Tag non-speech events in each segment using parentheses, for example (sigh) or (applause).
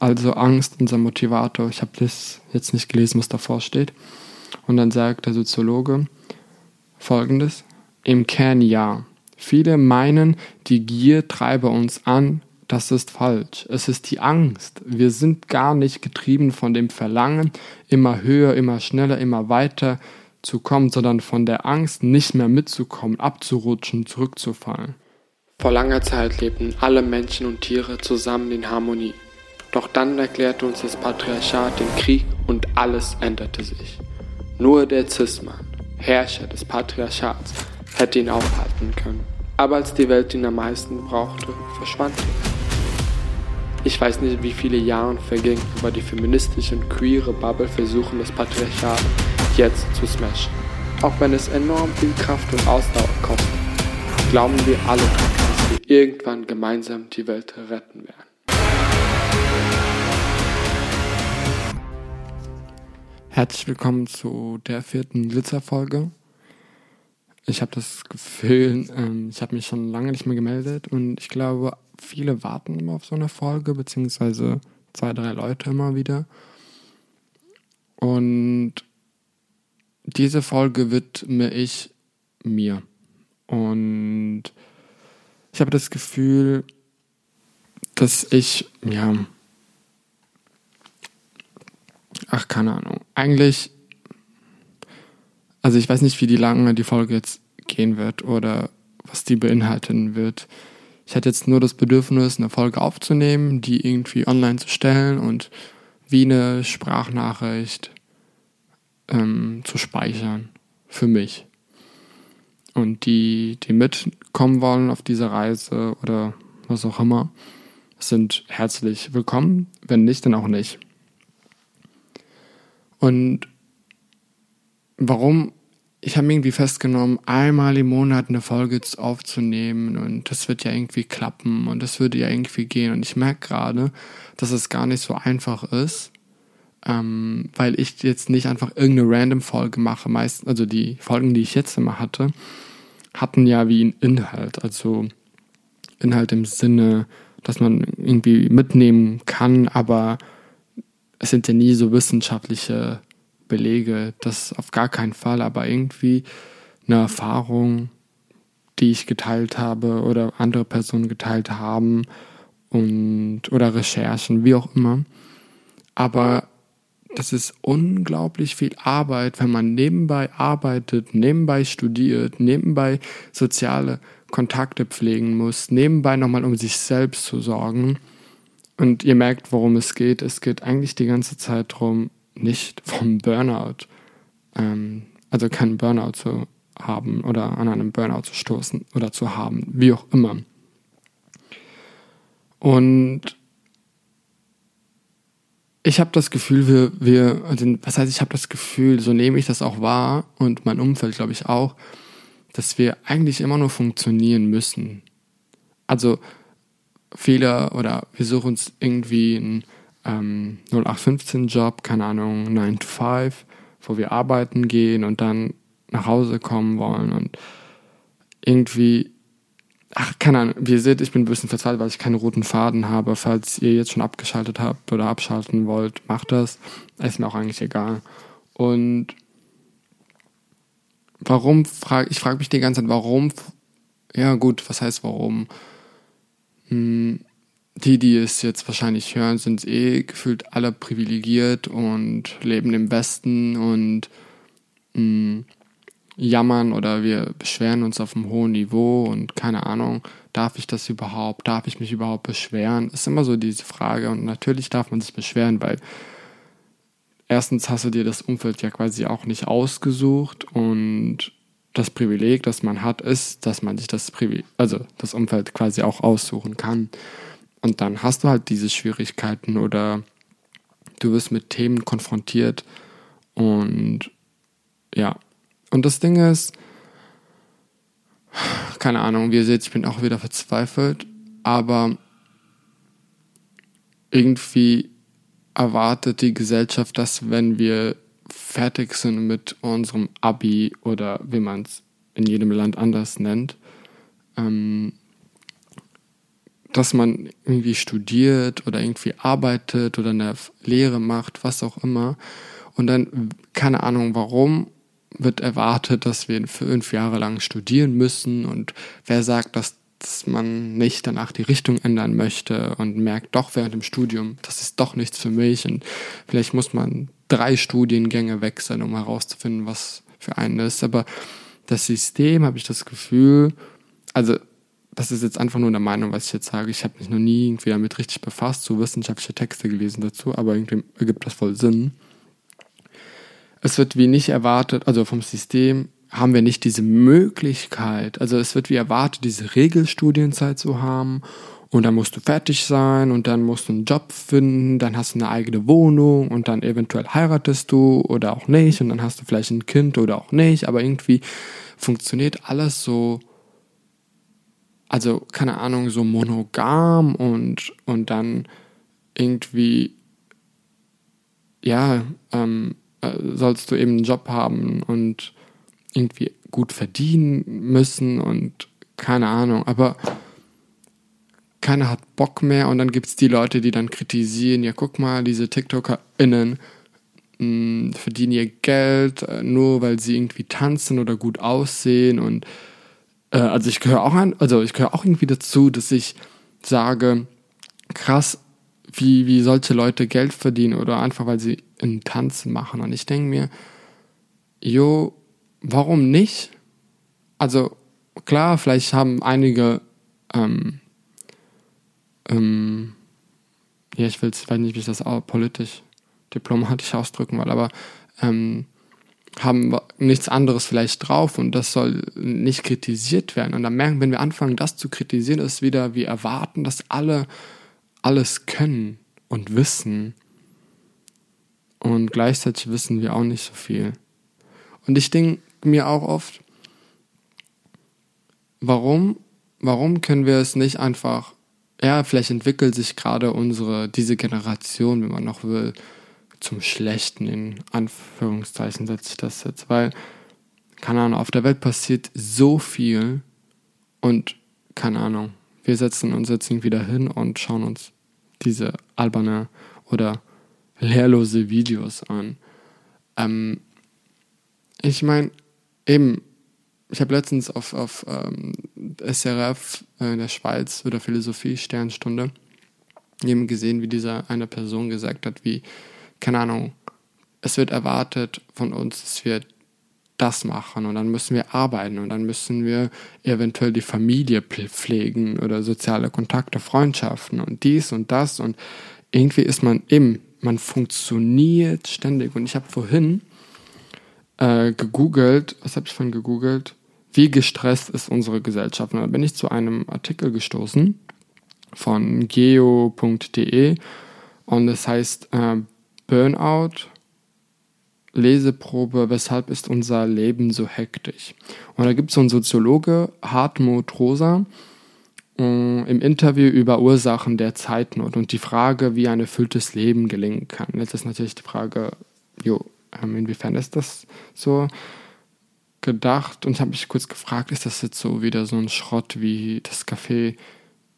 also Angst, unser Motivator. Ich habe das jetzt nicht gelesen, was davor steht. Und dann sagt der Soziologe folgendes: Im Kern ja. Viele meinen, die Gier treibe uns an. Das ist falsch. Es ist die Angst. Wir sind gar nicht getrieben von dem Verlangen, immer höher, immer schneller, immer weiter zu kommen, sondern von der Angst, nicht mehr mitzukommen, abzurutschen, zurückzufallen. Vor langer Zeit lebten alle Menschen und Tiere zusammen in Harmonie. Doch dann erklärte uns das Patriarchat den Krieg und alles änderte sich. Nur der Cis-Mann, Herrscher des Patriarchats, hätte ihn aufhalten können. Aber als die Welt ihn am meisten brauchte, verschwand er. Ich weiß nicht, wie viele Jahre vergingen, aber die feministische und queere Bubble versuchen das Patriarchat jetzt zu smashen. Auch wenn es enorm viel Kraft und Ausdauer kostet, glauben wir alle, dass wir irgendwann gemeinsam die Welt retten werden. Herzlich willkommen zu der vierten Glitzerfolge. Ich habe das Gefühl, ähm, ich habe mich schon lange nicht mehr gemeldet und ich glaube, viele warten immer auf so eine Folge, beziehungsweise zwei, drei Leute immer wieder. Und diese Folge widme ich mir. Und ich habe das Gefühl, dass ich, ja, ach, keine Ahnung. Eigentlich, also ich weiß nicht, wie die lange die Folge jetzt gehen wird oder was die beinhalten wird. Ich hatte jetzt nur das Bedürfnis, eine Folge aufzunehmen, die irgendwie online zu stellen und wie eine Sprachnachricht ähm, zu speichern für mich. Und die, die mitkommen wollen auf diese Reise oder was auch immer, sind herzlich willkommen. Wenn nicht, dann auch nicht. Und warum? Ich habe irgendwie festgenommen, einmal im Monat eine Folge aufzunehmen und das wird ja irgendwie klappen und das würde ja irgendwie gehen. Und ich merke gerade, dass es gar nicht so einfach ist, ähm, weil ich jetzt nicht einfach irgendeine random Folge mache. Meist, also die Folgen, die ich jetzt immer hatte, hatten ja wie einen Inhalt. Also Inhalt im Sinne, dass man irgendwie mitnehmen kann, aber es sind ja nie so wissenschaftliche Belege, das auf gar keinen Fall, aber irgendwie eine Erfahrung, die ich geteilt habe oder andere Personen geteilt haben und oder Recherchen, wie auch immer. Aber das ist unglaublich viel Arbeit, wenn man nebenbei arbeitet, nebenbei studiert, nebenbei soziale Kontakte pflegen muss, nebenbei nochmal um sich selbst zu sorgen und ihr merkt, worum es geht. Es geht eigentlich die ganze Zeit darum, nicht vom Burnout, ähm, also keinen Burnout zu haben oder an einem Burnout zu stoßen oder zu haben, wie auch immer. Und ich habe das Gefühl, wir, wir, also was heißt, ich habe das Gefühl, so nehme ich das auch wahr und mein Umfeld, glaube ich, auch, dass wir eigentlich immer nur funktionieren müssen. Also Fehler oder wir suchen uns irgendwie einen ähm, 0815-Job, keine Ahnung, 9 to 5, wo wir arbeiten gehen und dann nach Hause kommen wollen und irgendwie, ach, keine Ahnung, wie ihr seht, ich bin ein bisschen verzweifelt, weil ich keinen roten Faden habe. Falls ihr jetzt schon abgeschaltet habt oder abschalten wollt, macht das. Ist mir auch eigentlich egal. Und warum frage ich frage mich die ganze Zeit, warum? Ja gut, was heißt warum? Hm, die, die es jetzt wahrscheinlich hören, sind eh gefühlt alle privilegiert und leben im Besten und mh, hm, jammern oder wir beschweren uns auf einem hohen Niveau und keine Ahnung, darf ich das überhaupt, darf ich mich überhaupt beschweren? Ist immer so diese Frage und natürlich darf man sich beschweren, weil erstens hast du dir das Umfeld ja quasi auch nicht ausgesucht und das Privileg, das man hat, ist, dass man sich das Privileg, also das Umfeld quasi auch aussuchen kann. Und dann hast du halt diese Schwierigkeiten oder du wirst mit Themen konfrontiert und ja. Und das Ding ist, keine Ahnung, wie ihr seht, ich bin auch wieder verzweifelt, aber irgendwie erwartet die Gesellschaft, dass wenn wir fertig sind mit unserem Abi oder wie man es in jedem Land anders nennt, ähm, dass man irgendwie studiert oder irgendwie arbeitet oder eine Lehre macht, was auch immer. Und dann, keine Ahnung warum, wird erwartet, dass wir fünf Jahre lang studieren müssen. Und wer sagt, dass, man nicht danach die Richtung ändern möchte und merkt doch während dem Studium, das ist doch nichts für mich. Und vielleicht muss man drei Studiengänge wechseln, um herauszufinden, was für einen ist. Aber das System, habe ich das Gefühl, also das ist jetzt einfach nur eine Meinung, was ich jetzt sage. Ich habe mich noch nie irgendwie damit richtig befasst, so wissenschaftliche Texte gelesen dazu, aber irgendwie ergibt das voll Sinn. Es wird wie nicht erwartet, also vom System haben wir nicht diese Möglichkeit. Also es wird wie erwartet, diese Regelstudienzeit zu haben und dann musst du fertig sein und dann musst du einen Job finden, dann hast du eine eigene Wohnung und dann eventuell heiratest du oder auch nicht und dann hast du vielleicht ein Kind oder auch nicht, aber irgendwie funktioniert alles so also keine Ahnung, so monogam und, und dann irgendwie, ja, ähm, äh, sollst du eben einen Job haben und irgendwie gut verdienen müssen und keine Ahnung, aber keiner hat Bock mehr und dann gibt es die Leute, die dann kritisieren, ja guck mal, diese TikTokerInnen mh, mm, verdienen ihr Geld äh, nur, weil sie irgendwie tanzen oder gut aussehen und äh, also ich gehöre auch an, also ich gehöre auch irgendwie dazu, dass ich sage, krass, wie, wie solche Leute Geld verdienen oder einfach weil sie einen Tanz machen. Und ich denke mir, jo, warum nicht? Also klar, vielleicht haben einige, ähm, ähm, ja, ich will, weiß nicht, wie ich das politisch, diplomatisch ausdrücken will, aber ähm, haben nichts anderes vielleicht drauf und das soll nicht kritisiert werden. Und dann merken, wenn wir anfangen, das zu kritisieren, ist wieder, wir erwarten, dass alle alles können und wissen. Und gleichzeitig wissen wir auch nicht so viel. Und ich denke mir auch oft, warum, warum können wir es nicht einfach, ja, vielleicht entwickelt sich gerade unsere, diese Generation, wenn man noch will, zum Schlechten, in Anführungszeichen setze ich das jetzt, weil, keine Ahnung, auf der Welt passiert so viel und, keine Ahnung, wir setzen uns jetzt irgendwie hin und schauen uns diese alberne oder lehrlose Videos an. Ähm, ich meine, eben, ich habe letztens auf, auf ähm, SRF äh, in der Schweiz oder Philosophie Sternstunde eben gesehen, wie diese eine Person gesagt hat, wie keine Ahnung, es wird erwartet von uns, dass wir das machen und dann müssen wir arbeiten und dann müssen wir eventuell die Familie pflegen oder soziale Kontakte, Freundschaften und dies und das und irgendwie ist man eben, man funktioniert ständig und ich habe vorhin äh, gegoogelt, was habe ich von gegoogelt? Wie gestresst ist unsere Gesellschaft? Und da bin ich zu einem Artikel gestoßen von geo.de und es heißt äh, Burnout, Leseprobe, weshalb ist unser Leben so hektisch? Und da gibt es so einen Soziologe, Hartmut Rosa, äh, im Interview über Ursachen der Zeitnot und die Frage, wie ein erfülltes Leben gelingen kann. Jetzt ist natürlich die Frage, jo, ähm, inwiefern ist das so gedacht? Und habe mich kurz gefragt, ist das jetzt so wieder so ein Schrott wie das Café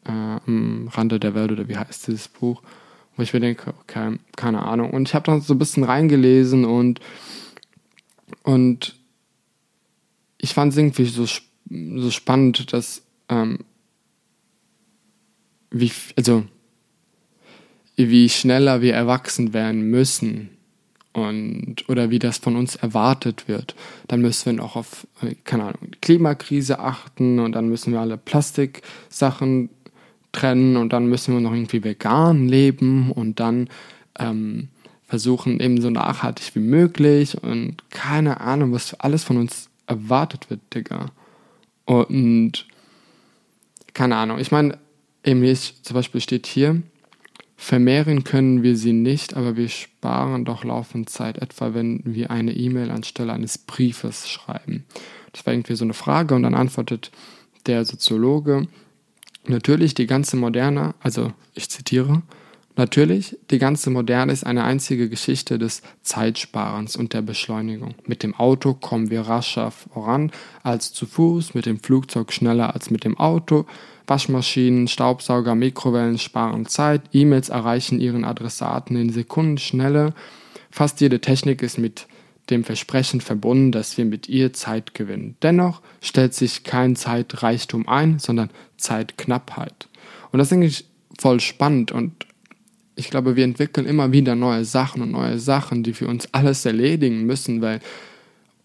äh, am Rande der Welt oder wie heißt dieses Buch? wo ich mir denke, okay, keine Ahnung. Und ich habe dann so ein bisschen reingelesen und, und ich fand es irgendwie so, so spannend, dass, ähm, wie, also, wie schneller wir erwachsen werden müssen und oder wie das von uns erwartet wird, dann müssen wir noch auf keine Ahnung Klimakrise achten und dann müssen wir alle Plastiksachen trennen und dann müssen wir noch irgendwie vegan leben und dann ähm, versuchen eben so nachhaltig wie möglich und keine Ahnung, was alles von uns erwartet wird, Digga. Und keine Ahnung, ich meine, eben hier zum Beispiel steht hier, vermehren können wir sie nicht, aber wir sparen doch laufend Zeit, etwa wenn wir eine E-Mail anstelle eines Briefes schreiben. Das war irgendwie so eine Frage und dann antwortet der Soziologe, Natürlich die ganze Moderne, also ich zitiere, Natürlich, die ganze Moderne ist eine einzige Geschichte des Zeitsparens und der Beschleunigung. Mit dem Auto kommen wir rascher voran als zu Fuß, mit dem Flugzeug schneller als mit dem Auto, Waschmaschinen, Staubsauger, Mikrowellen sparen Zeit, E-Mails erreichen ihren Adressaten in Sekunden schneller. Fast jede Technik ist mit dem Versprechen verbunden, dass wir mit ihr Zeit gewinnen. Dennoch stellt sich kein Zeitreichtum ein, sondern Zeitknappheit. Und das ist eigentlich voll spannend und ich glaube, wir entwickeln immer wieder neue Sachen und neue Sachen, die für uns alles erledigen müssen, weil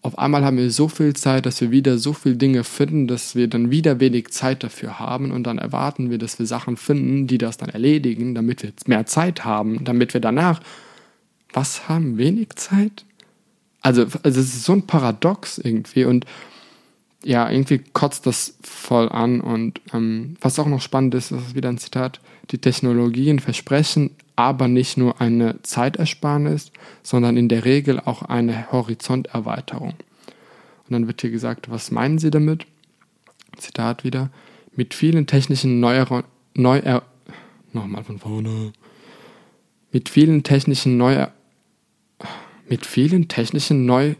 auf einmal haben wir so viel Zeit, dass wir wieder so viele Dinge finden, dass wir dann wieder wenig Zeit dafür haben und dann erwarten wir, dass wir Sachen finden, die das dann erledigen, damit wir mehr Zeit haben, damit wir danach was haben, wenig Zeit? Also, also es ist so ein Paradox irgendwie und ja, irgendwie kotzt das voll an und ähm, was auch noch spannend ist, das ist wieder ein Zitat, die Technologien versprechen aber nicht nur eine Zeitersparnis, sondern in der Regel auch eine Horizonterweiterung. Und dann wird hier gesagt, was meinen Sie damit? Zitat wieder, mit vielen technischen Neuer, Neuer nochmal von vorne, mit vielen technischen Neuer, mit vielen technischen Neu,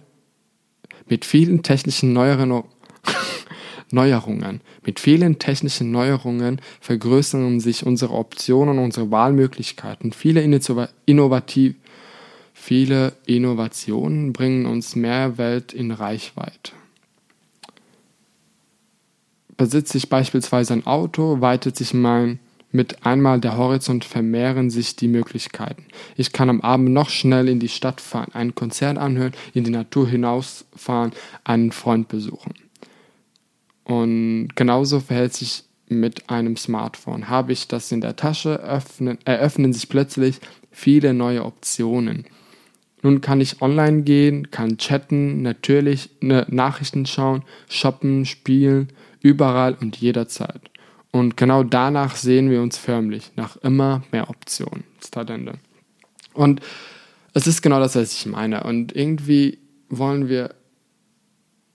mit vielen technischen neueren Neuerungen. Mit vielen technischen Neuerungen vergrößern sich unsere Optionen unsere Wahlmöglichkeiten. Viele, innovativ, viele Innovationen bringen uns mehr Welt in Reichweite. Besitze ich beispielsweise ein Auto, weitet sich mein mit einmal der Horizont vermehren sich die Möglichkeiten. Ich kann am Abend noch schnell in die Stadt fahren, ein Konzert anhören, in die Natur hinausfahren, einen Freund besuchen. Und genauso verhält sich mit einem Smartphone. Habe ich das in der Tasche, öffnen, eröffnen sich plötzlich viele neue Optionen. Nun kann ich online gehen, kann chatten, natürlich ne, Nachrichten schauen, shoppen, spielen, überall und jederzeit. Und genau danach sehen wir uns förmlich, nach immer mehr Optionen. Start Ende. Und es ist genau das, was ich meine. Und irgendwie wollen wir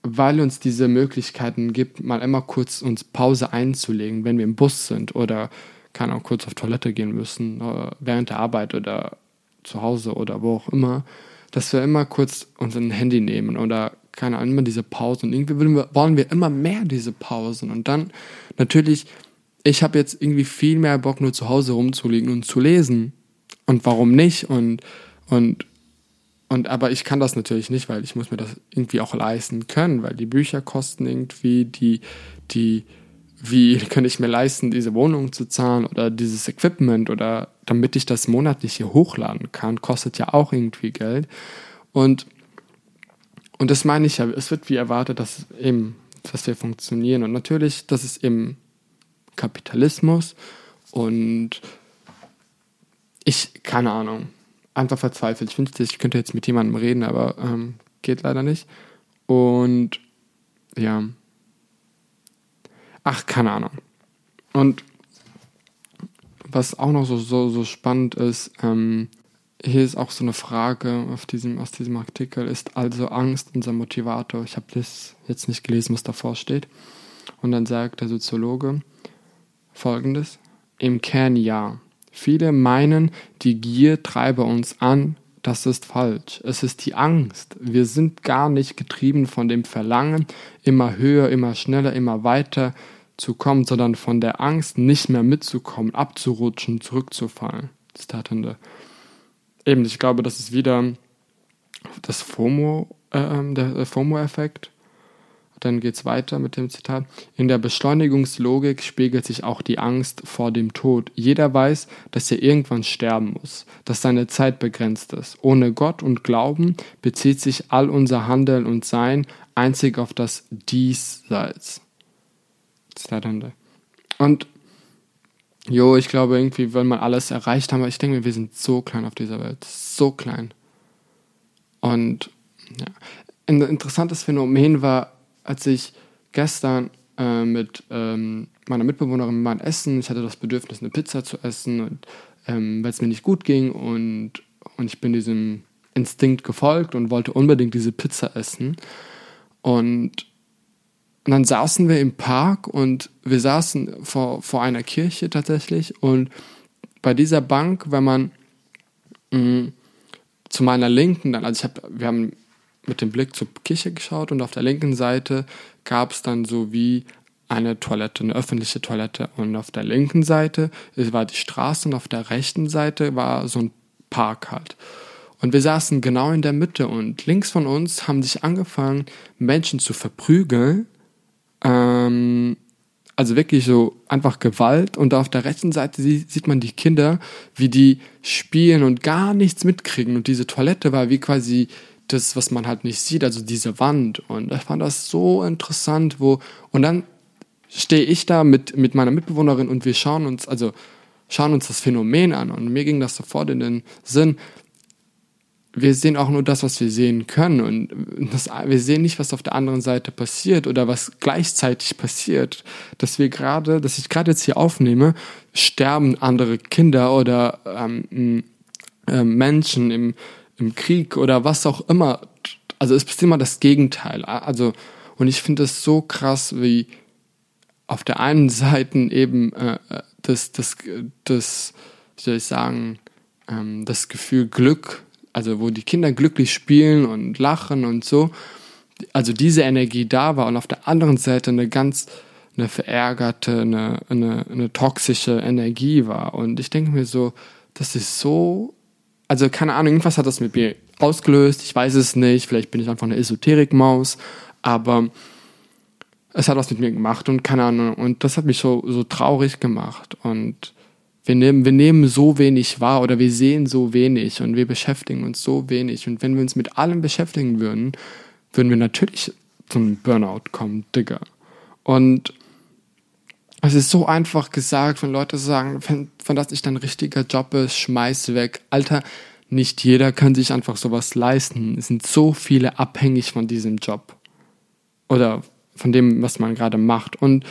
weil uns diese Möglichkeiten gibt, mal immer kurz uns Pause einzulegen, wenn wir im Bus sind oder kann auch kurz auf Toilette gehen müssen, äh, während der Arbeit oder zu Hause oder wo auch immer, dass wir immer kurz unser Handy nehmen oder keine Ahnung, immer diese Pausen. Und irgendwie wir, wollen wir immer mehr diese Pausen. Und dann natürlich, ich habe jetzt irgendwie viel mehr Bock, nur zu Hause rumzuliegen und zu lesen. Und warum nicht? Und, und und aber ich kann das natürlich nicht, weil ich muss mir das irgendwie auch leisten können, weil die Bücher kosten irgendwie, die, die, wie kann ich mir leisten, diese Wohnung zu zahlen oder dieses Equipment oder damit ich das monatlich hier hochladen kann, kostet ja auch irgendwie Geld. Und, und das meine ich ja, es wird wie erwartet, dass eben, dass wir funktionieren. Und natürlich, das ist eben Kapitalismus und ich, keine Ahnung, einfach verzweifelt. Ich wünschte, ich könnte jetzt mit jemandem reden, aber ähm, geht leider nicht. Und ja. Ach, keine Ahnung. Und was auch noch so, so, so spannend ist, ähm, hier ist auch so eine Frage auf diesem, aus diesem Artikel, ist also Angst unser Motivator? Ich habe das jetzt nicht gelesen, was davor steht. Und dann sagt der Soziologe folgendes, im Kern ja. Viele meinen, die Gier treibe uns an. Das ist falsch. Es ist die Angst. Wir sind gar nicht getrieben von dem Verlangen, immer höher, immer schneller, immer weiter zu kommen, sondern von der Angst, nicht mehr mitzukommen, abzurutschen, zurückzufallen. Zitat Ende. Eben, ich glaube, das ist wieder das FOMO, äh, der FOMO-Effekt. Dann geht es weiter mit dem Zitat. In der Beschleunigungslogik spiegelt sich auch die Angst vor dem Tod. Jeder weiß, dass er irgendwann sterben muss, dass seine Zeit begrenzt ist. Ohne Gott und Glauben bezieht sich all unser Handeln und Sein einzig auf das Diesseits. Zitat Ende. Und jo, ich glaube irgendwie, wenn man alles erreicht haben, ich denke mir, wir sind so klein auf dieser Welt, so klein. Und ja. ein interessantes Phänomen war, als ich gestern äh, mit ähm, meiner Mitbewohnerin mal essen, ich hatte das Bedürfnis, eine Pizza zu essen, ähm, weil es mir nicht gut ging und, und ich bin diesem Instinkt gefolgt und wollte unbedingt diese Pizza essen. Und, und dann saßen wir im Park und wir saßen vor, vor einer Kirche tatsächlich und bei dieser Bank, wenn man mh, mm, zu meiner Linken dann, also ich habe, wir haben mit dem Blick zur Kirche geschaut und auf der linken Seite gab es dann so wie eine Toilette, eine öffentliche Toilette. Und auf der linken Seite war die Straße und auf der rechten Seite war so ein Park halt. Und wir saßen genau in der Mitte und links von uns haben sich angefangen, Menschen zu verprügeln. Ähm, also wirklich so einfach Gewalt. Und auf der rechten Seite sieht man die Kinder, wie die spielen und gar nichts mitkriegen. Und diese Toilette war wie quasi das, was man halt nicht sieht, also diese Wand. Und ich fand das so interessant, wo, und dann stehe ich da mit, mit meiner Mitbewohnerin und wir schauen uns, also schauen uns das Phänomen an. Und mir ging das sofort in den Sinn, wir sehen auch nur das, was wir sehen können. Und das, wir sehen nicht, was auf der anderen Seite passiert oder was gleichzeitig passiert. Dass wir gerade, dass ich gerade jetzt hier aufnehme, sterben andere Kinder oder ähm, äh, Menschen im, im Krieg oder was auch immer. Also es ist immer das Gegenteil. Also, und ich finde es so krass, wie auf der einen Seite eben äh, das, das, das, wie soll ich sagen, ähm, das Gefühl Glück, also wo die Kinder glücklich spielen und lachen und so, also diese Energie da war und auf der anderen Seite eine ganz eine verärgerte, eine, eine, eine toxische Energie war. Und ich denke mir so, das ist so, also keine Ahnung, irgendwas hat das mit mir ausgelöst, ich weiß es nicht, vielleicht bin ich einfach eine Esoterikmaus, aber es hat was mit mir gemacht und keine Ahnung. Und das hat mich so, so traurig gemacht. Und wir nehmen, wir nehmen so wenig wahr oder wir sehen so wenig und wir beschäftigen uns so wenig. Und wenn wir uns mit allem beschäftigen würden, würden wir natürlich zum Burnout kommen, Digga. Und es ist so einfach gesagt, wenn Leute sagen, wenn, wenn das nicht dein richtiger Job ist, schmeiß weg. Alter, nicht jeder kann sich einfach sowas leisten. Es sind so viele abhängig von diesem Job. Oder von dem, was man gerade macht. Und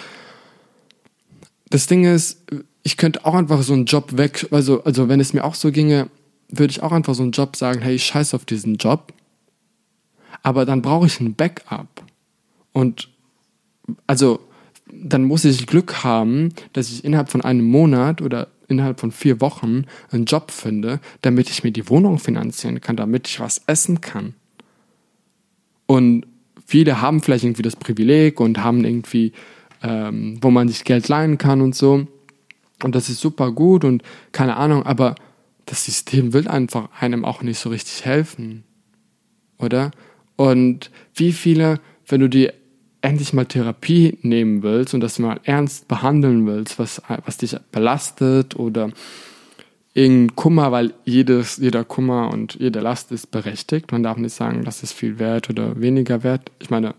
das Ding ist, ich könnte auch einfach so einen Job weg, also, also wenn es mir auch so ginge, würde ich auch einfach so einen Job sagen, hey, ich scheiß auf diesen Job. Aber dann brauche ich ein Backup. Und also dann muss ich Glück haben, dass ich innerhalb von einem Monat oder innerhalb von vier Wochen einen Job finde, damit ich mir die Wohnung finanzieren kann, damit ich was essen kann. Und viele haben vielleicht irgendwie das Privileg und haben irgendwie, ähm, wo man sich Geld leihen kann und so. Und das ist super gut und keine Ahnung, aber das System will einfach einem auch nicht so richtig helfen. Oder? Und wie viele, wenn du dir endlich mal Therapie nehmen willst und das mal ernst behandeln willst, was, was dich belastet oder irgendein Kummer, weil jedes, jeder Kummer und jede Last ist berechtigt. Man darf nicht sagen, das ist viel wert oder weniger wert. Ich meine,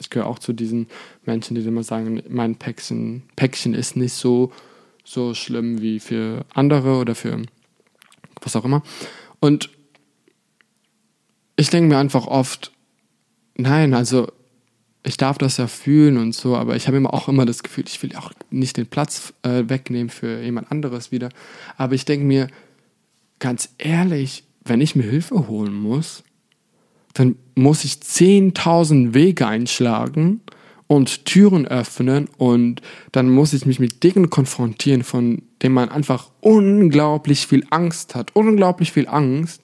ich gehöre auch zu diesen Menschen, die immer sagen, mein Päckchen, Päckchen ist nicht so, so schlimm wie für andere oder für was auch immer. Und ich denke mir einfach oft, nein, also ich darf das ja fühlen und so, aber ich habe immer auch immer das Gefühl, ich will auch nicht den Platz äh, wegnehmen für jemand anderes wieder. Aber ich denke mir, ganz ehrlich, wenn ich mir Hilfe holen muss, dann muss ich 10.000 Wege einschlagen und Türen öffnen und dann muss ich mich mit Dingen konfrontieren, von denen man einfach unglaublich viel Angst hat. Unglaublich viel Angst.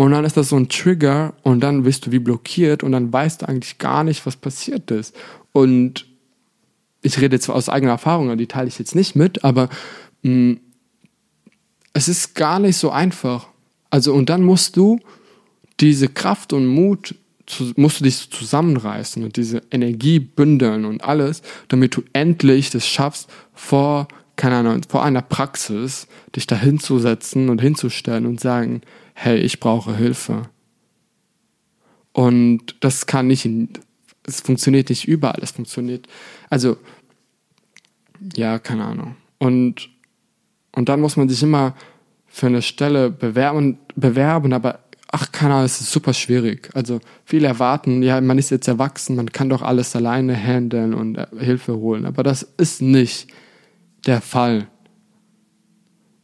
Und dann ist das so ein Trigger und dann bist du wie blockiert und dann weißt du eigentlich gar nicht, was passiert ist. Und ich rede zwar aus eigener Erfahrung, die teile ich jetzt nicht mit, aber mh, mm, es ist gar nicht so einfach. Also und dann musst du diese Kraft und Mut zu, musst du dich zusammenreißen und diese Energie bündeln und alles, damit du endlich das schaffst, vor, keine Ahnung, vor einer Praxis dich da hinzusetzen und hinzustellen und sagen, hey, ich brauche Hilfe. Und das kann nicht, es funktioniert nicht überall, es funktioniert, also, ja, keine Ahnung. Und, und dann muss man sich immer für eine Stelle bewerben, bewerben, aber ach, keine Ahnung, es ist super schwierig. Also viele erwarten, ja, man ist jetzt erwachsen, man kann doch alles alleine handeln und äh, Hilfe holen. Aber das ist nicht der Fall.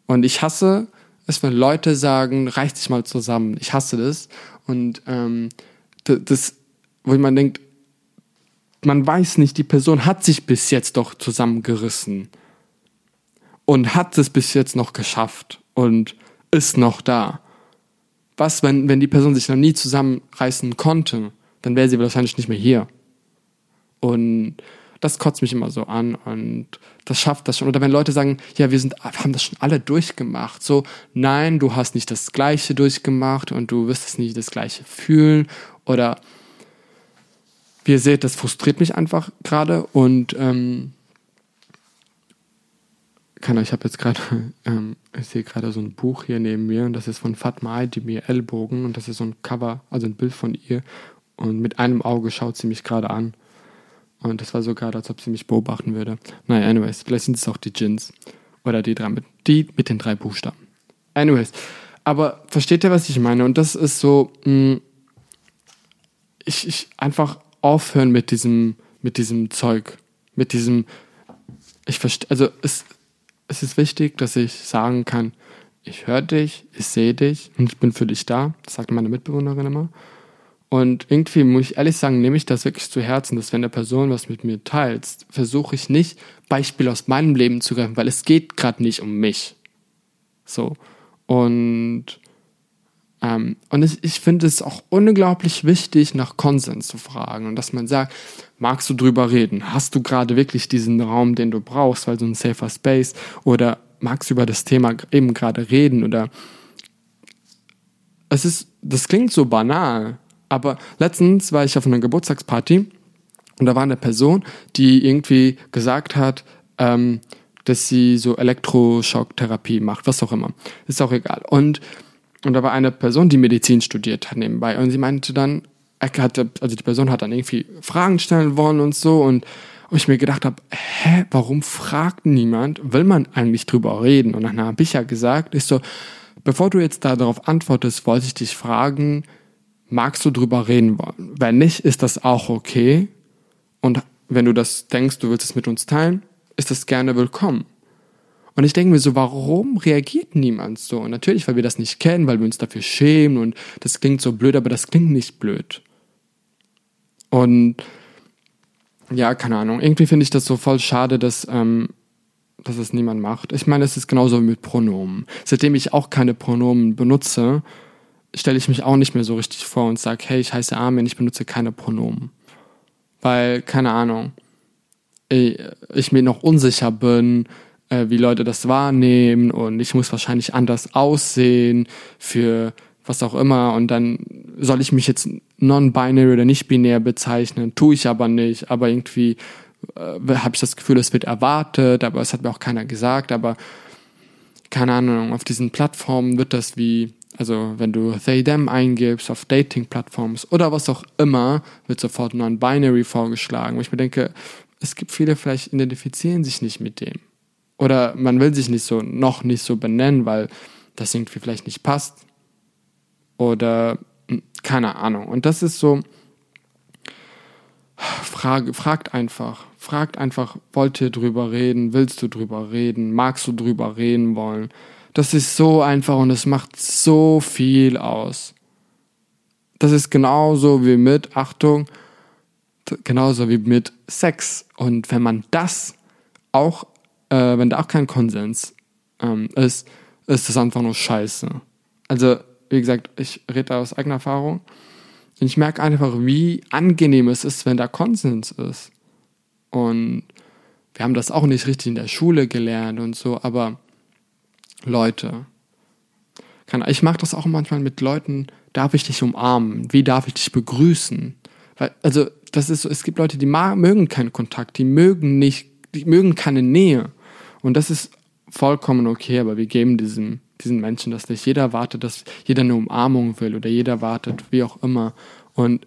Und ich hasse ist, wenn Leute sagen, reiß dich mal zusammen. Ich hasse das. Und ähm, das, wo man denkt, man weiß nicht, die Person hat sich bis jetzt doch zusammengerissen. und hat es bis jetzt noch geschafft und ist noch da. Was, wenn, wenn die Person sich noch nie zusammenreißen konnte, dann wäre sie wahrscheinlich nicht mehr hier. Und das kotzt mich immer so an und das schafft das schon. Oder wenn Leute sagen, ja, wir sind, wir haben das schon alle durchgemacht. So, nein, du hast nicht das Gleiche durchgemacht und du wirst es nicht das Gleiche fühlen. Oder wie ihr seht, das frustriert mich einfach gerade und ähm, kann ich habe jetzt gerade, (laughs) ähm, ich sehe gerade so ein Buch hier neben mir und das ist von Fatma die mir Ellbogen und das ist so ein Cover, also ein Bild von ihr und mit einem Auge schaut sie mich gerade an. Und das war so gerade, als ob sie mich beobachten würde. Naja, anyways, vielleicht sind es auch die Gins. Oder die drei mit, die mit den drei Buchstaben. Anyways. Aber versteht ihr, was ich meine? Und das ist so, mh, mm, ich, ich einfach aufhören mit diesem, mit diesem Zeug. Mit diesem, ich verstehe, also es, es ist wichtig, dass ich sagen kann, ich höre dich, ich sehe dich und ich bin für dich da. Das sagt meine Mitbewohnerin immer. Und irgendwie muss ich ehrlich sagen, nehme ich das wirklich zu Herzen, dass wenn der Person was mit mir teilt, versuche ich nicht Beispiele aus meinem Leben zu greifen, weil es geht gerade nicht um mich. So. Und, ähm, und ich, ich finde es auch unglaublich wichtig, nach Konsens zu fragen und dass man sagt, magst du drüber reden? Hast du gerade wirklich diesen Raum, den du brauchst, weil so ein safer Space? Oder magst du über das Thema eben gerade reden? Oder es ist, das klingt so banal, aber letztens war ich auf einer Geburtstagsparty und da war eine Person, die irgendwie gesagt hat, ähm, dass sie so Elektroschocktherapie macht, was auch immer. Ist auch egal. Und, und da war eine Person, die Medizin studiert hat nebenbei. Und sie meinte dann, hatte, also die Person hat dann irgendwie Fragen stellen wollen und so. Und, und ich mir gedacht habe, hä, warum fragt niemand? Will man eigentlich drüber reden? Und dann habe ich ja gesagt, ist so, bevor du jetzt darauf antwortest, wollte ich dich fragen, magst du drüber reden wollen? Wenn nicht, ist das auch okay. Und wenn du das denkst, du willst es mit uns teilen, ist das gerne willkommen. Und ich denke mir so, warum reagiert niemand so? Und natürlich, weil wir das nicht kennen, weil wir uns dafür schämen und das klingt so blöd, aber das klingt nicht blöd. Und ja, keine Ahnung. Irgendwie finde ich das so voll schade, dass, ähm, dass es niemand macht. Ich meine, es ist genauso mit Pronomen. Seitdem ich auch keine Pronomen benutze, stelle ich mich auch nicht mehr so richtig vor und sage, hey, ich heiße Armin, ich benutze keine Pronomen. Weil, keine Ahnung, ich mir noch unsicher bin, äh, wie Leute das wahrnehmen und ich muss wahrscheinlich anders aussehen für was auch immer und dann soll ich mich jetzt non-binary oder nicht binär bezeichnen, tue ich aber nicht, aber irgendwie äh, habe ich das Gefühl, es wird erwartet, aber es hat mir auch keiner gesagt, aber keine Ahnung, auf diesen Plattformen wird das wie also wenn du they, them eingibst auf Dating-Plattforms oder was auch immer, wird sofort non-binary vorgeschlagen. Wo ich mir denke, es gibt viele, vielleicht identifizieren sich nicht mit dem. Oder man will sich nicht so, noch nicht so benennen, weil das irgendwie vielleicht nicht passt. Oder hm, keine Ahnung. Und das ist so, Frage, fragt einfach. Fragt einfach, wollt ihr drüber reden? Willst du drüber reden? Magst du drüber reden wollen? Das ist so einfach und es macht so viel aus. Das ist genauso wie mit, Achtung, genauso wie mit Sex. Und wenn man das auch, äh, wenn da auch kein Konsens ähm, ist, ist das einfach nur scheiße. Also, wie gesagt, ich rede aus eigener Erfahrung. Und ich merke einfach, wie angenehm es ist, wenn da Konsens ist. Und wir haben das auch nicht richtig in der Schule gelernt und so, aber Leute. Ich mache das auch manchmal mit Leuten, darf ich dich umarmen? Wie darf ich dich begrüßen? Weil, also, das ist so, es gibt Leute, die mögen keinen Kontakt, die mögen nicht, die mögen keine Nähe. Und das ist vollkommen okay, aber wir geben diesem, diesen Menschen das nicht. Jeder wartet, dass jeder eine Umarmung will oder jeder wartet, wie auch immer. Und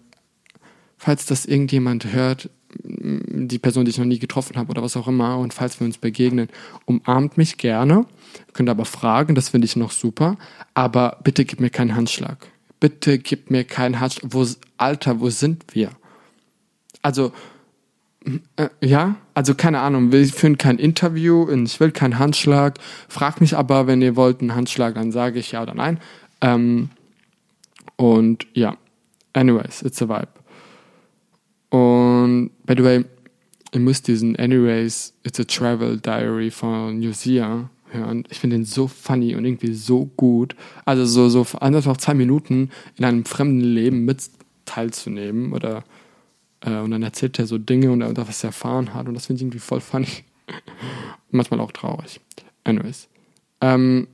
falls das irgendjemand hört, die Person, die ich noch nie getroffen habe oder was auch immer, und falls wir uns begegnen, umarmt mich gerne. Könnt aber fragen, das finde ich noch super. Aber bitte gib mir keinen Handschlag. Bitte gib mir keinen Handschlag. Wo, Alter, wo sind wir? Also, äh, ja, also keine Ahnung, wir führen kein Interview, ich will keinen Handschlag. Frag mich aber, wenn ihr wollt einen Handschlag, dann sage ich ja oder nein. Ähm, und ja, anyways, it's a vibe. Und by the way, ihr müsst diesen Anyways, It's a Travel Diary von Lucia hören. Ich finde den so funny und irgendwie so gut. Also so, so einfach zwei Minuten in einem fremden Leben mit teilzunehmen oder äh, und dann erzählt er so Dinge und, und was er erfahren hat und das finde ich irgendwie voll funny. (laughs) Manchmal auch traurig. Anyways. Ähm,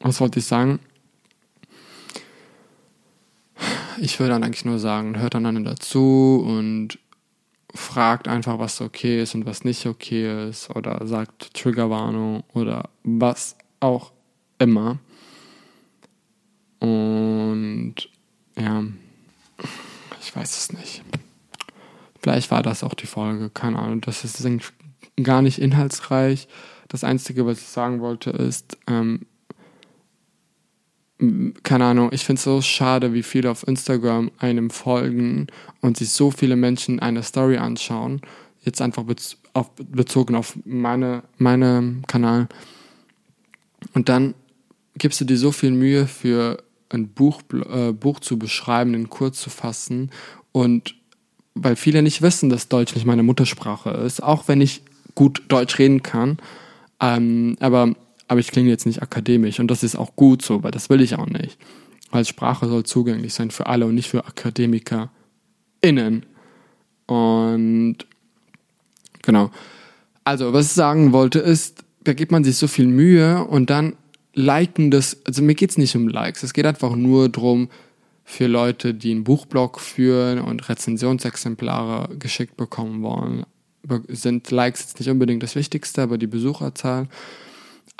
was wollte ich sagen? Ich würde dann eigentlich nur sagen, hört einander dazu und fragt einfach, was okay ist und was nicht okay ist oder sagt Triggerwarnung oder was auch immer. Und ja, ich weiß es nicht. Vielleicht war das auch die Folge, keine Ahnung. Das ist gar nicht inhaltsreich. Das Einzige, was ich sagen wollte, ist, ähm, keine Ahnung, ich finde es so schade, wie viele auf Instagram einem folgen und sich so viele Menschen eine Story anschauen. Jetzt einfach bez auf, bezogen auf meine, meine Kanal. Und dann gibst du dir so viel Mühe für ein Buch, äh, Buch zu beschreiben, in kurz zu fassen. Und weil viele nicht wissen, dass Deutsch nicht meine Muttersprache ist, auch wenn ich gut Deutsch reden kann. Ähm, aber aber ich klinge jetzt nicht akademisch und das ist auch gut so, weil das will ich auch nicht. Weil Sprache soll zugänglich sein für alle und nicht für AkademikerInnen. Und genau. Also, was ich sagen wollte, ist, da gibt man sich so viel Mühe und dann liken das, also mir geht es nicht um Likes, es geht einfach nur darum, für Leute, die einen Buchblog führen und Rezensionsexemplare geschickt bekommen wollen, sind Likes jetzt nicht unbedingt das Wichtigste, aber die Besucherzahl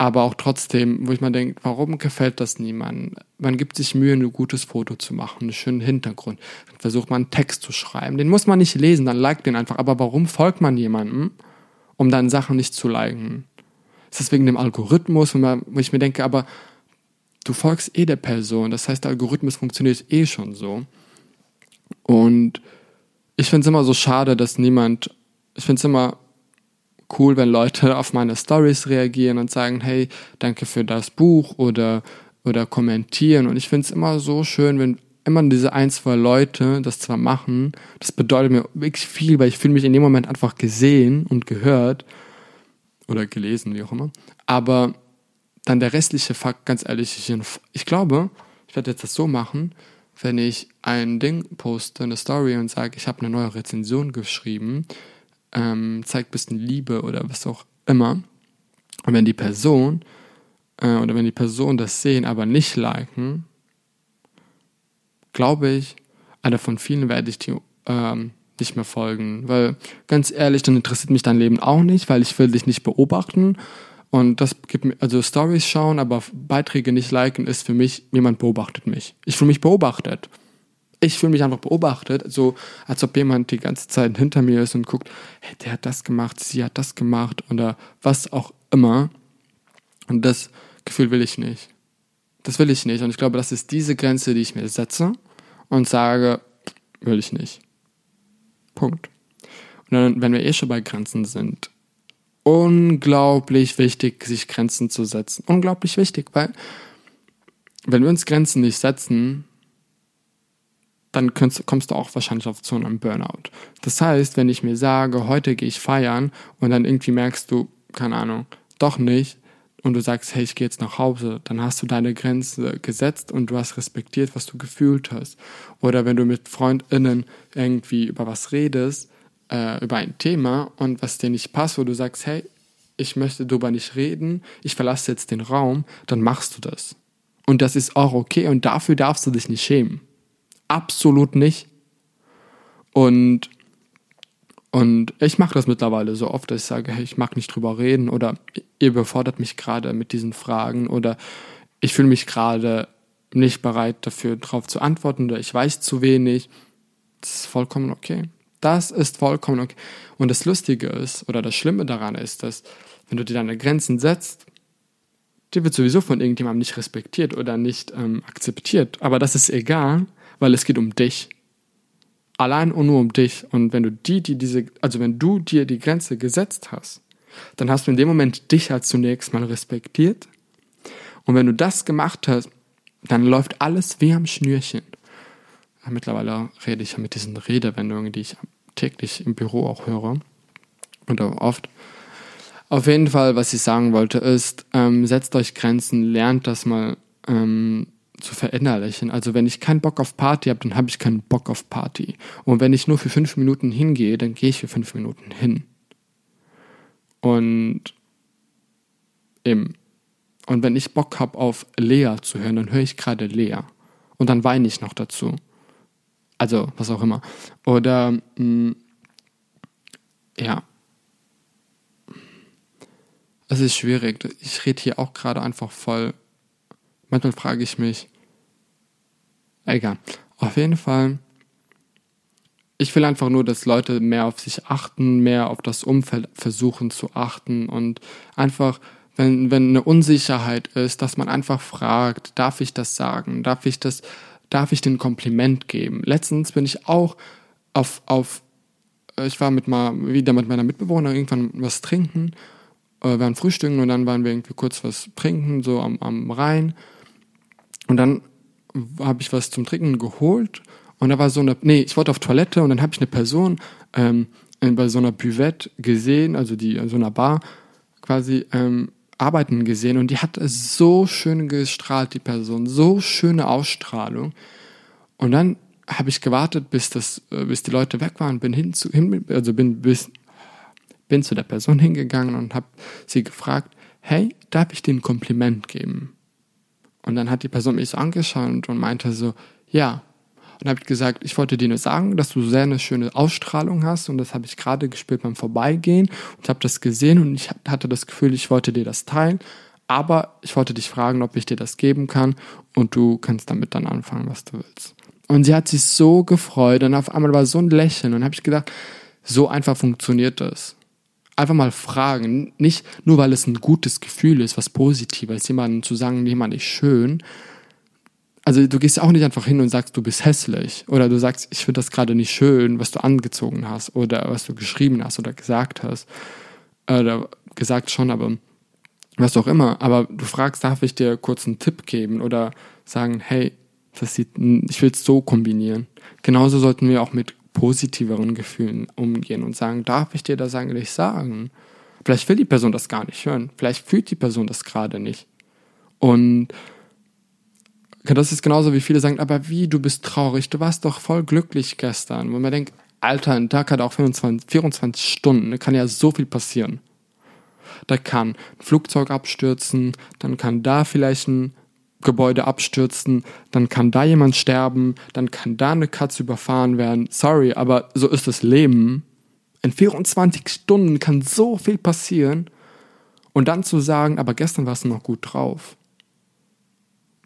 aber auch trotzdem, wo ich mal denke, warum gefällt das niemandem? Man gibt sich Mühe, ein gutes Foto zu machen, einen schönen Hintergrund. Dann versucht man einen Text zu schreiben. Den muss man nicht lesen, dann liked den einfach. Aber warum folgt man jemandem, um dann Sachen nicht zu liken? Ist das wegen dem Algorithmus, wo ich mir denke, aber du folgst eh der Person. Das heißt, der Algorithmus funktioniert eh schon so. Und ich finde es immer so schade, dass niemand, ich finde es immer cool, wenn Leute auf meine Stories reagieren und sagen, hey, danke für das Buch oder, oder kommentieren. Und ich finde es immer so schön, wenn immer diese ein, zwei Leute das zwar machen, das bedeutet mir wirklich viel, weil ich fühle mich in dem Moment einfach gesehen und gehört oder gelesen, wie auch immer. Aber dann der restliche Fakt, ganz ehrlich, ich, ich glaube, ich werde jetzt das so machen, wenn ich ein Ding poste, eine Story und sage, ich habe eine neue Rezension geschrieben, ähm, zeigt ein bisschen Liebe oder was auch immer. Und wenn die Person äh, oder wenn die Person das sehen, aber nicht liken, glaube ich, einer von vielen werde ich die ähm, nicht mehr folgen. Weil ganz ehrlich, dann interessiert mich dein Leben auch nicht, weil ich will dich nicht beobachten. Und das gibt mir, also Stories schauen, aber Beiträge nicht liken, ist für mich, jemand beobachtet mich. Ich fühle mich beobachtet ich fühle mich einfach beobachtet, so als ob jemand die ganze Zeit hinter mir ist und guckt, hey, der hat das gemacht, sie hat das gemacht oder was auch immer. Und das Gefühl will ich nicht. Das will ich nicht. Und ich glaube, das ist diese Grenze, die ich mir setze und sage, will ich nicht. Punkt. Und dann, wenn wir eh schon bei Grenzen sind, unglaublich wichtig, sich Grenzen zu setzen. Unglaublich wichtig, weil wenn wir uns Grenzen nicht setzen, dann kommst du auch wahrscheinlich auf zu einem Burnout. Das heißt, wenn ich mir sage, heute gehe ich feiern und dann irgendwie merkst du, keine Ahnung, doch nicht und du sagst, hey, ich gehe jetzt nach Hause, dann hast du deine Grenze gesetzt und du hast respektiert, was du gefühlt hast. Oder wenn du mit FreundInnen irgendwie über was redest, äh, über ein Thema und was dir nicht passt, wo du sagst, hey, ich möchte darüber nicht reden, ich verlasse jetzt den Raum, dann machst du das. Und das ist auch okay und dafür darfst du dich nicht schämen absolut nicht. Und, und ich mache das mittlerweile so oft, dass ich sage, hey, ich mag nicht drüber reden oder ihr überfordert mich gerade mit diesen Fragen oder ich fühle mich gerade nicht bereit dafür drauf zu antworten oder ich weiß zu wenig. Das ist vollkommen okay. Das ist vollkommen okay. Und das Lustige ist, oder das Schlimme daran ist, dass wenn du dir deine Grenzen setzt, die wird sowieso von irgendjemandem nicht respektiert oder nicht ähm, akzeptiert. Aber das ist egal, weil es geht um dich. Allein und nur um dich. Und wenn du die, die diese, also wenn du dir die Grenze gesetzt hast, dann hast du in dem Moment dich als zunächst mal respektiert. Und wenn du das gemacht hast, dann läuft alles wie am Schnürchen. Mittlerweile rede ich ja mit diesen Redewendungen, die ich täglich im Büro auch höre. Oder oft. Auf jeden Fall, was ich sagen wollte, ist, ähm, setzt euch Grenzen, lernt das mal ähm, zu verinnerlichen. Also wenn ich keinen Bock auf Party habe, dann habe ich keinen Bock auf Party. Und wenn ich nur für fünf Minuten hingehe, dann gehe ich für fünf Minuten hin. Und eben. Und wenn ich Bock habe auf Lea zu hören, dann höre ich gerade Lea. Und dann weine ich noch dazu. Also, was auch immer. Oder, mh, mm, ja. Es ist schwierig. Ich rede hier auch gerade einfach voll. Manchmal frage ich mich, egal. Auf jeden Fall, ich will einfach nur, dass Leute mehr auf sich achten, mehr auf das Umfeld versuchen zu achten und einfach, wenn, wenn eine Unsicherheit ist, dass man einfach fragt, darf ich das sagen? Darf ich das, darf ich den Kompliment geben? Letztens bin ich auch auf, auf, ich war mit mal, wieder mit meiner Mitbewohnerin irgendwann was trinken, äh, wir waren frühstücken und dann waren wir irgendwie kurz was trinken, so am, am Rhein. Und dann habe ich was zum Trinken geholt und da war so eine, nee, ich wollte auf Toilette und dann habe ich eine Person ähm, bei so einer Buvette gesehen, also die in so einer Bar quasi ähm, arbeiten gesehen und die hat so schön gestrahlt, die Person, so schöne Ausstrahlung. Und dann habe ich gewartet, bis das, äh, bis die Leute weg waren, bin hin zu, hin, also bin bis, bin zu der Person hingegangen und habe sie gefragt, hey, darf ich dir ein Kompliment geben? Und dann hat die Person mich so angeschaut und meinte so, ja. Und habe gesagt, ich wollte dir nur sagen, dass du sehr eine schöne Ausstrahlung hast und das habe ich gerade gespielt beim Vorbeigehen und habe das gesehen und ich hatte das Gefühl, ich wollte dir das teilen, aber ich wollte dich fragen, ob ich dir das geben kann und du kannst damit dann anfangen, was du willst. Und sie hat sich so gefreut und auf einmal war so ein Lächeln und habe ich gedacht, so einfach funktioniert das einfach mal fragen. Nicht nur, weil es ein gutes Gefühl ist, was Positives, jemandem zu sagen, jemand ist schön. Also du gehst auch nicht einfach hin und sagst, du bist hässlich. Oder du sagst, ich finde das gerade nicht schön, was du angezogen hast. Oder was du geschrieben hast oder gesagt hast. Oder gesagt schon, aber was auch immer. Aber du fragst, darf ich dir kurz einen Tipp geben? Oder sagen, hey, das sieht, ich will es so kombinieren. Genauso sollten wir auch mit positiveren Gefühlen umgehen und sagen, darf ich dir das eigentlich sagen? Vielleicht will die Person das gar nicht hören. Vielleicht fühlt die Person das gerade nicht. Und das ist genauso wie viele sagen, aber wie, du bist traurig, du warst doch voll glücklich gestern. Wo man denkt, Alter, ein Tag hat auch 25, 24 Stunden, da kann ja so viel passieren. Da kann ein Flugzeug abstürzen, dann kann da vielleicht ein Gebäude abstürzen, dann kann da jemand sterben, dann kann da eine Katze überfahren werden. Sorry, aber so ist das Leben. In 24 Stunden kann so viel passieren. Und dann zu sagen, aber gestern warst du noch gut drauf.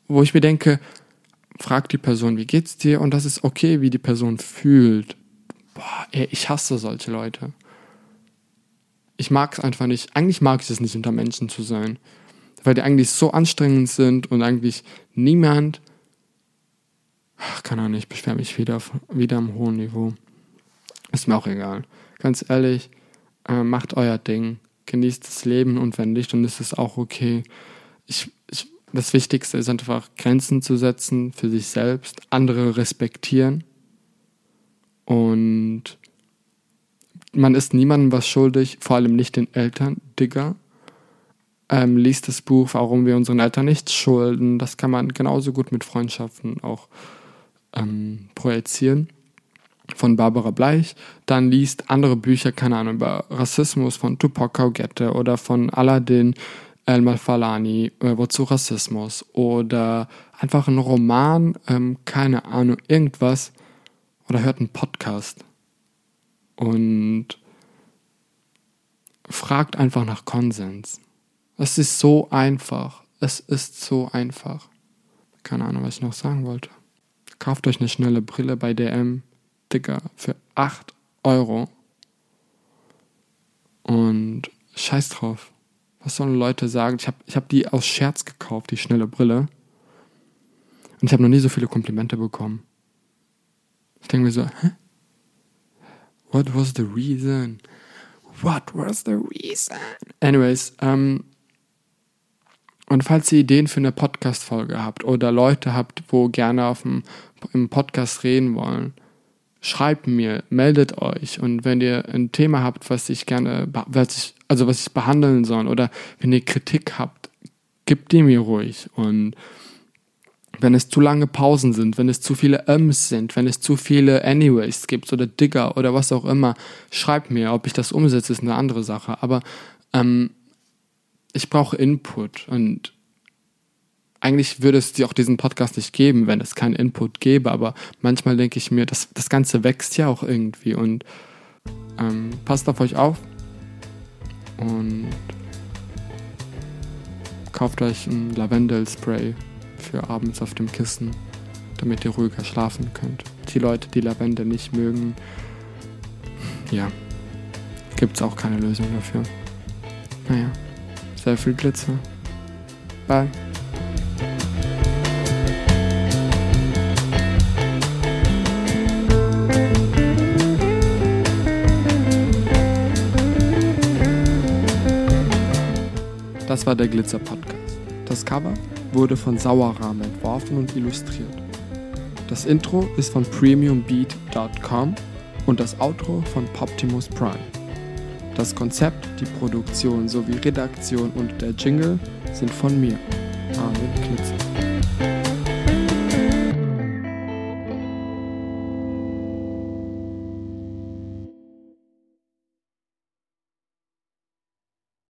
Wo ich mir denke, frag die Person, wie geht's dir? Und das ist okay, wie die Person fühlt. Boah, ey, ich hasse solche Leute. Ich mag es einfach nicht. Eigentlich mag ich es nicht, unter Menschen zu sein weil die eigentlich so anstrengend sind und eigentlich niemand, ach, keine Ahnung, ich beschwere mich wieder, wieder am hohen Niveau. Ist mir auch egal. Ganz ehrlich, äh, macht euer Ding, genießt das Leben und wenn nicht, dann ist es auch okay. Ich, ich, das Wichtigste ist einfach Grenzen zu setzen für sich selbst, andere respektieren und man ist niemandem was schuldig, vor allem nicht den Eltern, Digger ähm, liest das Buch, warum wir unseren Eltern nichts schulden. Das kann man genauso gut mit Freundschaften auch ähm, projizieren. Von Barbara Bleich. Dann liest andere Bücher, keine Ahnung, über Rassismus von Tupac Kaugette oder von Aladdin Elmal Falani, äh, Wozu Rassismus? Oder einfach ein Roman, ähm, keine Ahnung, irgendwas. Oder hört einen Podcast. Und fragt einfach nach Konsens. Es ist so einfach. Es ist so einfach. Keine Ahnung, was ich noch sagen wollte. Kauft euch eine schnelle Brille bei DM, Digga, für 8 Euro. Und scheiß drauf. Was sollen Leute sagen? Ich habe ich hab die aus Scherz gekauft, die schnelle Brille. Und ich habe noch nie so viele Komplimente bekommen. Ich denke mir so, hä? What was the reason? What was the reason? Anyways, ähm, und falls ihr Ideen für eine Podcast-Folge habt oder Leute habt, wo gerne auf dem, im Podcast reden wollen, schreibt mir, meldet euch und wenn ihr ein Thema habt, was ich gerne, was ich, also was ich behandeln soll oder wenn ihr Kritik habt, gebt die mir ruhig und wenn es zu lange Pausen sind, wenn es zu viele Ums sind, wenn es zu viele Anyways gibt oder Digger oder was auch immer, schreibt mir, ob ich das umsetze, ist eine andere Sache. Aber ähm, ich brauche Input und eigentlich würde es dir auch diesen Podcast nicht geben, wenn es keinen Input gäbe, aber manchmal denke ich mir, das, das Ganze wächst ja auch irgendwie und ähm, passt auf euch auf und kauft euch ein Lavendelspray für abends auf dem Kissen, damit ihr ruhiger schlafen könnt. Die Leute, die Lavendel nicht mögen, ja, gibt es auch keine Lösung dafür. Naja, sehr viel Glitzer. Bye. Das war der Glitzer Podcast. Das Cover wurde von Sauerrahm entworfen und illustriert. Das Intro ist von premiumbeat.com und das Outro von Poptimus Prime. Das Konzept, die Produktion sowie Redaktion und der Jingle sind von mir, Armin Klitzer.